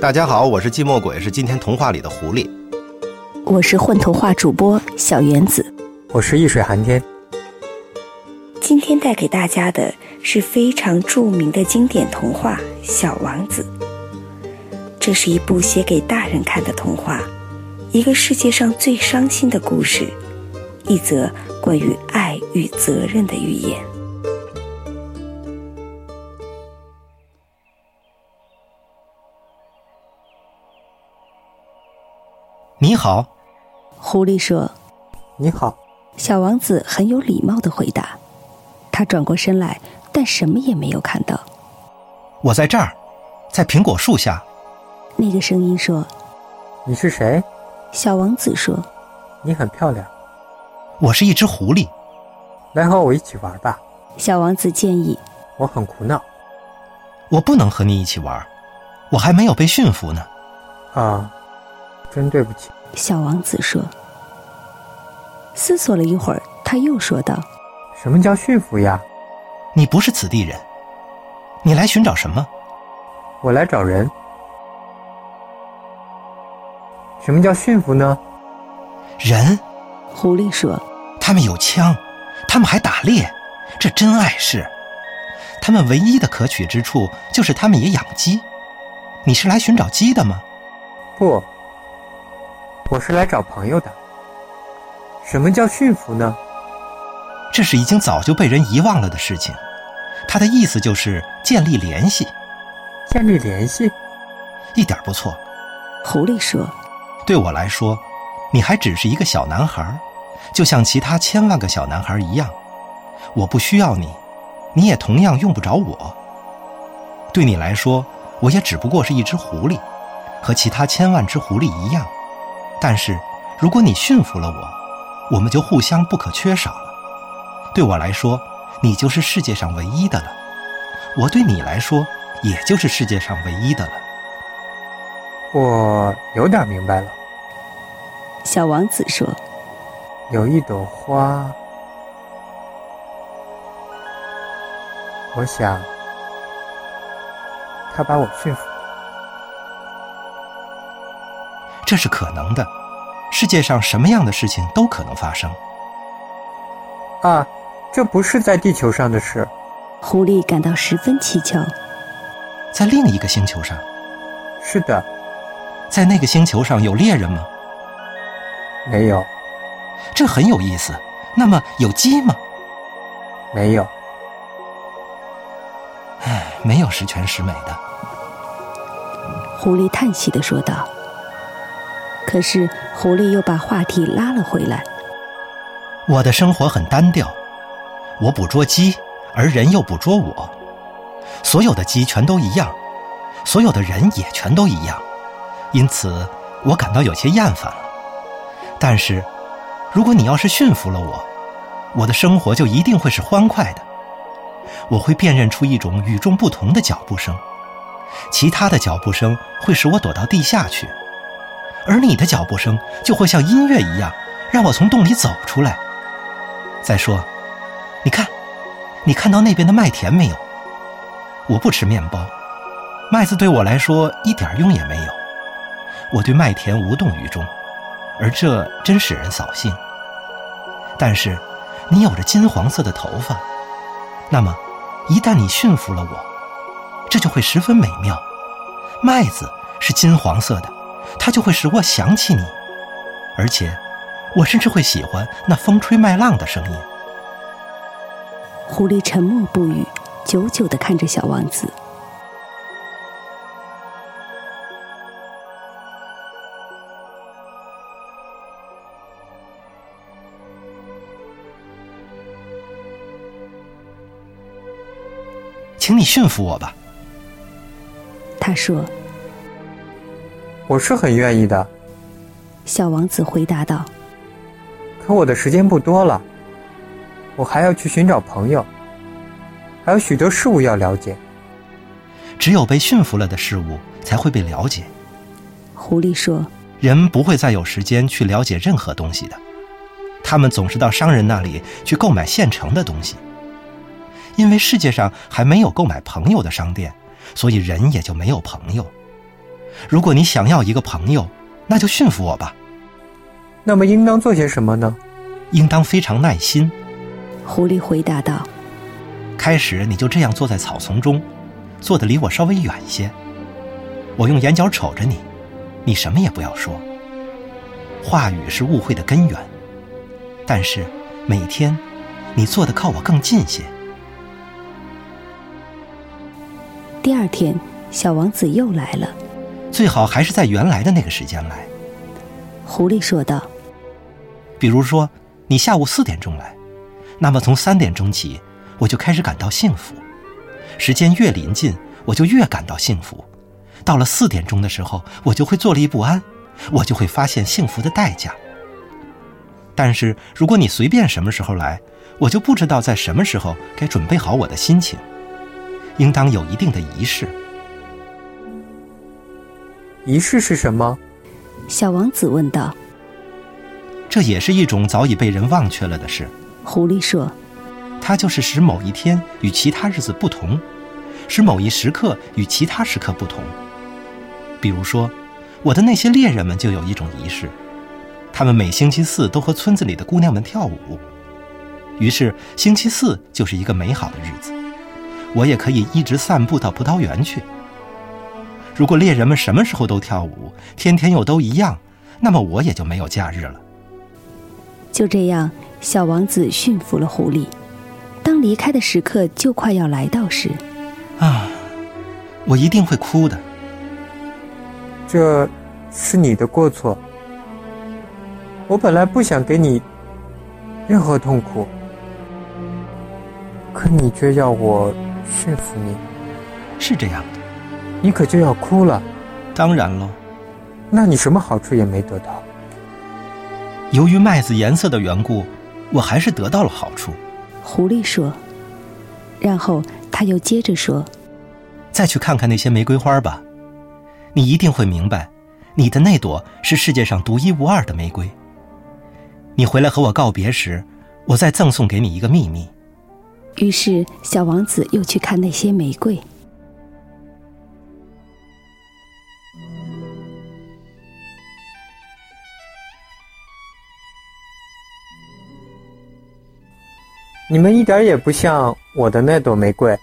大家好，我是寂寞鬼，是今天童话里的狐狸。我是混童话主播小原子，我是易水寒天。今天带给大家的是非常著名的经典童话《小王子》。这是一部写给大人看的童话，一个世界上最伤心的故事，一则关于爱与责任的寓言。你好，狐狸说：“你好。”小王子很有礼貌的回答。他转过身来，但什么也没有看到。我在这儿，在苹果树下。那个声音说：“你是谁？”小王子说：“你很漂亮。”我是一只狐狸。来和我一起玩吧。小王子建议。我很苦恼。我不能和你一起玩，我还没有被驯服呢。啊。真对不起，小王子说。思索了一会儿，他又说道：“什么叫驯服呀？你不是此地人，你来寻找什么？我来找人。什么叫驯服呢？人。”狐狸说：“他们有枪，他们还打猎，这真碍事。他们唯一的可取之处就是他们也养鸡。你是来寻找鸡的吗？”不。我是来找朋友的。什么叫驯服呢？这是已经早就被人遗忘了的事情。他的意思就是建立联系。建立联系，一点不错。狐狸说：“对我来说，你还只是一个小男孩，就像其他千万个小男孩一样。我不需要你，你也同样用不着我。对你来说，我也只不过是一只狐狸，和其他千万只狐狸一样。”但是，如果你驯服了我，我们就互相不可缺少了。对我来说，你就是世界上唯一的了；我对你来说，也就是世界上唯一的了。我有点明白了。小王子说：“有一朵花，我想，他把我驯服。”这是可能的，世界上什么样的事情都可能发生。啊，这不是在地球上的事。狐狸感到十分蹊跷。在另一个星球上。是的。在那个星球上有猎人吗？没有。这很有意思。那么有鸡吗？没有。唉，没有十全十美的。狐狸叹息的说道。可是，狐狸又把话题拉了回来。我的生活很单调，我捕捉鸡，而人又捕捉我。所有的鸡全都一样，所有的人也全都一样，因此我感到有些厌烦了。但是，如果你要是驯服了我，我的生活就一定会是欢快的。我会辨认出一种与众不同的脚步声，其他的脚步声会使我躲到地下去。而你的脚步声就会像音乐一样，让我从洞里走出来。再说，你看，你看到那边的麦田没有？我不吃面包，麦子对我来说一点用也没有。我对麦田无动于衷，而这真使人扫兴。但是，你有着金黄色的头发，那么，一旦你驯服了我，这就会十分美妙。麦子是金黄色的。它就会使我想起你，而且，我甚至会喜欢那风吹麦浪的声音。狐狸沉默不语，久久的看着小王子。请你驯服我吧，他说。我是很愿意的，小王子回答道。可我的时间不多了，我还要去寻找朋友，还有许多事物要了解。只有被驯服了的事物才会被了解。狐狸说：“人不会再有时间去了解任何东西的，他们总是到商人那里去购买现成的东西。因为世界上还没有购买朋友的商店，所以人也就没有朋友。”如果你想要一个朋友，那就驯服我吧。那么应当做些什么呢？应当非常耐心。狐狸回答道：“开始你就这样坐在草丛中，坐得离我稍微远些。我用眼角瞅着你，你什么也不要说。话语是误会的根源。但是每天，你坐得靠我更近些。”第二天，小王子又来了。最好还是在原来的那个时间来。狐狸说道：“比如说，你下午四点钟来，那么从三点钟起，我就开始感到幸福。时间越临近，我就越感到幸福。到了四点钟的时候，我就会坐立不安，我就会发现幸福的代价。但是如果你随便什么时候来，我就不知道在什么时候该准备好我的心情。应当有一定的仪式。”仪式是什么？小王子问道。这也是一种早已被人忘却了的事。狐狸说：“它就是使某一天与其他日子不同，使某一时刻与其他时刻不同。比如说，我的那些猎人们就有一种仪式，他们每星期四都和村子里的姑娘们跳舞。于是星期四就是一个美好的日子，我也可以一直散步到葡萄园去。”如果猎人们什么时候都跳舞，天天又都一样，那么我也就没有假日了。就这样，小王子驯服了狐狸。当离开的时刻就快要来到时，啊，我一定会哭的。这，是你的过错。我本来不想给你任何痛苦，可你却要我驯服你。是这样的。你可就要哭了，当然了，那你什么好处也没得到。由于麦子颜色的缘故，我还是得到了好处。狐狸说，然后他又接着说：“再去看看那些玫瑰花吧，你一定会明白，你的那朵是世界上独一无二的玫瑰。你回来和我告别时，我再赠送给你一个秘密。”于是，小王子又去看那些玫瑰。你们一点也不像我的那朵玫瑰，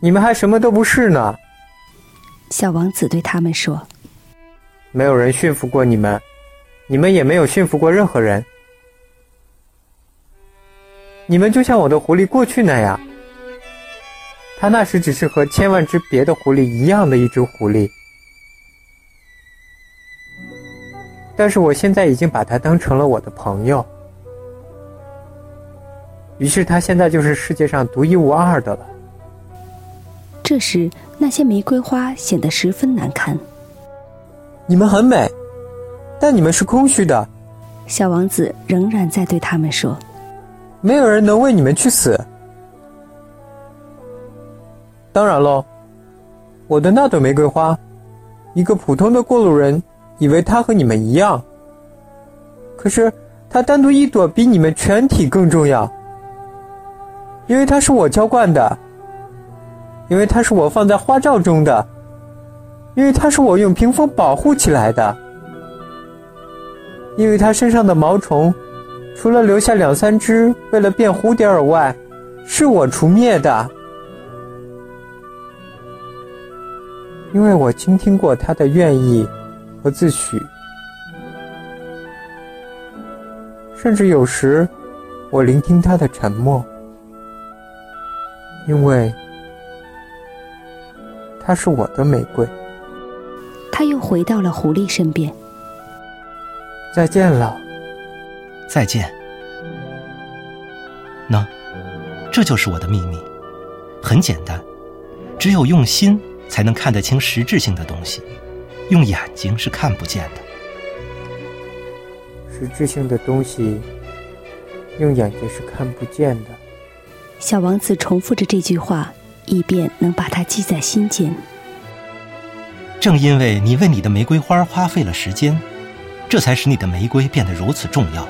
你们还什么都不是呢。小王子对他们说：“没有人驯服过你们，你们也没有驯服过任何人。你们就像我的狐狸过去那样，它那时只是和千万只别的狐狸一样的一只狐狸，但是我现在已经把它当成了我的朋友。”于是，它现在就是世界上独一无二的了。这时，那些玫瑰花显得十分难看。你们很美，但你们是空虚的。小王子仍然在对他们说：“没有人能为你们去死。当然喽，我的那朵玫瑰花，一个普通的过路人以为它和你们一样，可是它单独一朵比你们全体更重要。”因为它是我浇灌的，因为它是我放在花罩中的，因为它是我用屏风保护起来的，因为它身上的毛虫，除了留下两三只为了变蝴蝶而外，是我除灭的，因为我倾听过它的愿意和自诩，甚至有时我聆听它的沉默。因为它是我的玫瑰。他又回到了狐狸身边。再见了，再见。那，这就是我的秘密，很简单，只有用心才能看得清实质性的东西，用眼睛是看不见的。实质性的东西，用眼睛是看不见的。小王子重复着这句话，以便能把它记在心间。正因为你为你的玫瑰花花费了时间，这才使你的玫瑰变得如此重要。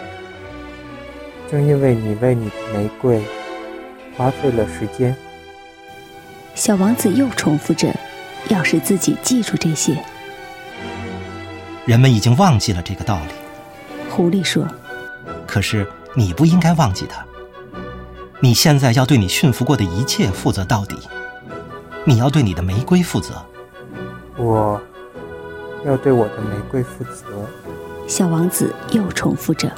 正因为你为你的玫瑰花费了时间，小王子又重复着，要使自己记住这些。人们已经忘记了这个道理。狐狸说：“可是你不应该忘记它。你现在要对你驯服过的一切负责到底。你要对你的玫瑰负责。我要对我的玫瑰负责。”小王子又重复着。